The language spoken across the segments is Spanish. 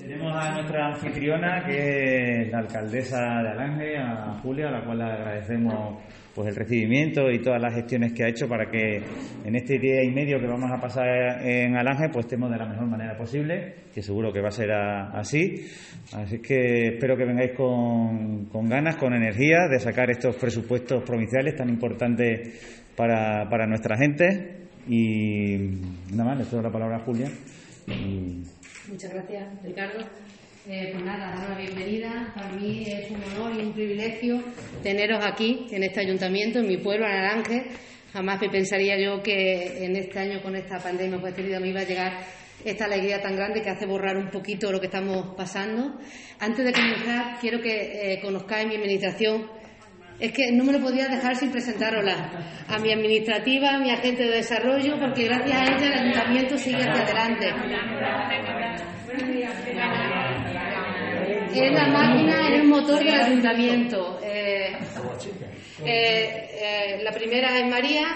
Tenemos a nuestra anfitriona, que es la alcaldesa de Alange, a Julia, a la cual le agradecemos pues el recibimiento y todas las gestiones que ha hecho para que en este día y medio que vamos a pasar en Alange pues estemos de la mejor manera posible, que seguro que va a ser así. Así que espero que vengáis con, con ganas, con energía de sacar estos presupuestos provinciales tan importantes para, para nuestra gente. Y nada más, le doy la palabra a Julia. Muchas gracias, Ricardo. Eh, pues nada, dar la bienvenida. Para mí es un honor y un privilegio teneros aquí, en este ayuntamiento, en mi pueblo, en Arange. Jamás me pensaría yo que en este año, con esta pandemia pues, querida, me iba a llegar esta alegría tan grande que hace borrar un poquito lo que estamos pasando. Antes de comenzar, quiero que eh, conozcáis mi administración. Es que no me lo podía dejar sin presentárosla. A mi administrativa, a mi agente de desarrollo, porque gracias a ella el ayuntamiento sigue hacia adelante. Es la máquina, es el motor del ayuntamiento. Eh, eh, eh, la primera es María,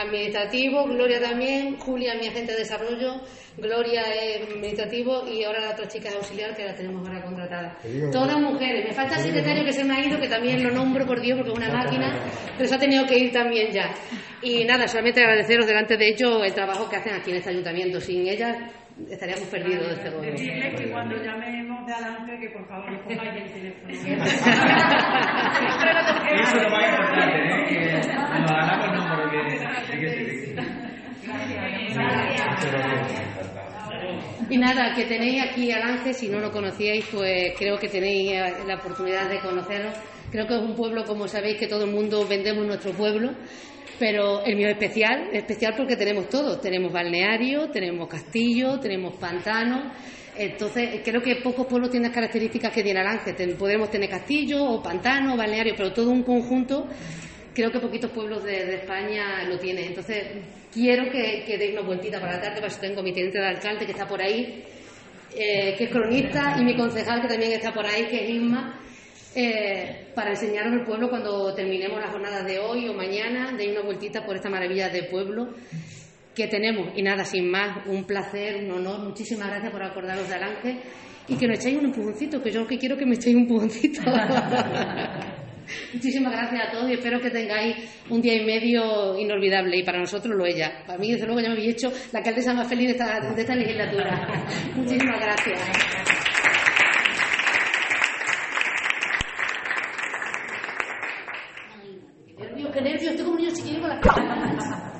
administrativo, Gloria también, Julia, mi agente de desarrollo, Gloria es administrativo y ahora la otra chica es auxiliar que la tenemos ahora contratada. Todas mujeres. Me falta el secretario que se me ha ido, que también lo nombro por Dios porque es una máquina, pero se ha tenido que ir también ya. Y nada, solamente agradeceros delante de ellos el trabajo que hacen aquí en este ayuntamiento. Sin ellas estaríamos perdidos de este gobierno. Decirles que cuando llamemos de adelante que por favor nos pongáis el teléfono. Eso es lo más importante, ¿eh? que nos hagamos el número que, que, que, Y nada, que tenéis aquí al Ángel, si no lo conocíais, pues creo que tenéis la oportunidad de conocerlo. Creo que es un pueblo, como sabéis, que todo el mundo vendemos nuestro pueblo, pero el mío es especial, especial porque tenemos todo. Tenemos balneario, tenemos castillo, tenemos pantano. Entonces, creo que pocos pueblos tienen las características que tiene Alange. Podemos tener castillo o pantano, balneario, pero todo un conjunto. Creo que poquitos pueblos de, España lo tienen. Entonces, quiero que, que deis una vueltita para la tarde, para eso tengo mi teniente de alcalde que está por ahí, eh, que es cronista, y mi concejal que también está por ahí, que es Isma eh, para enseñaros el pueblo cuando terminemos las jornadas de hoy o mañana, deis una vueltita por esta maravilla de pueblo que tenemos. Y nada, sin más, un placer, un honor, muchísimas gracias por acordaros de Alange y que nos echéis un empujoncito, que yo que quiero que me echéis un empujoncito. Muchísimas gracias a todos y espero que tengáis un día y medio inolvidable y para nosotros lo es ya. Para mí, desde luego, ya me habéis hecho la alcaldesa más feliz de esta, de esta legislatura. Muchísimas gracias. Qué nervios. Estoy como niño chiquillo con la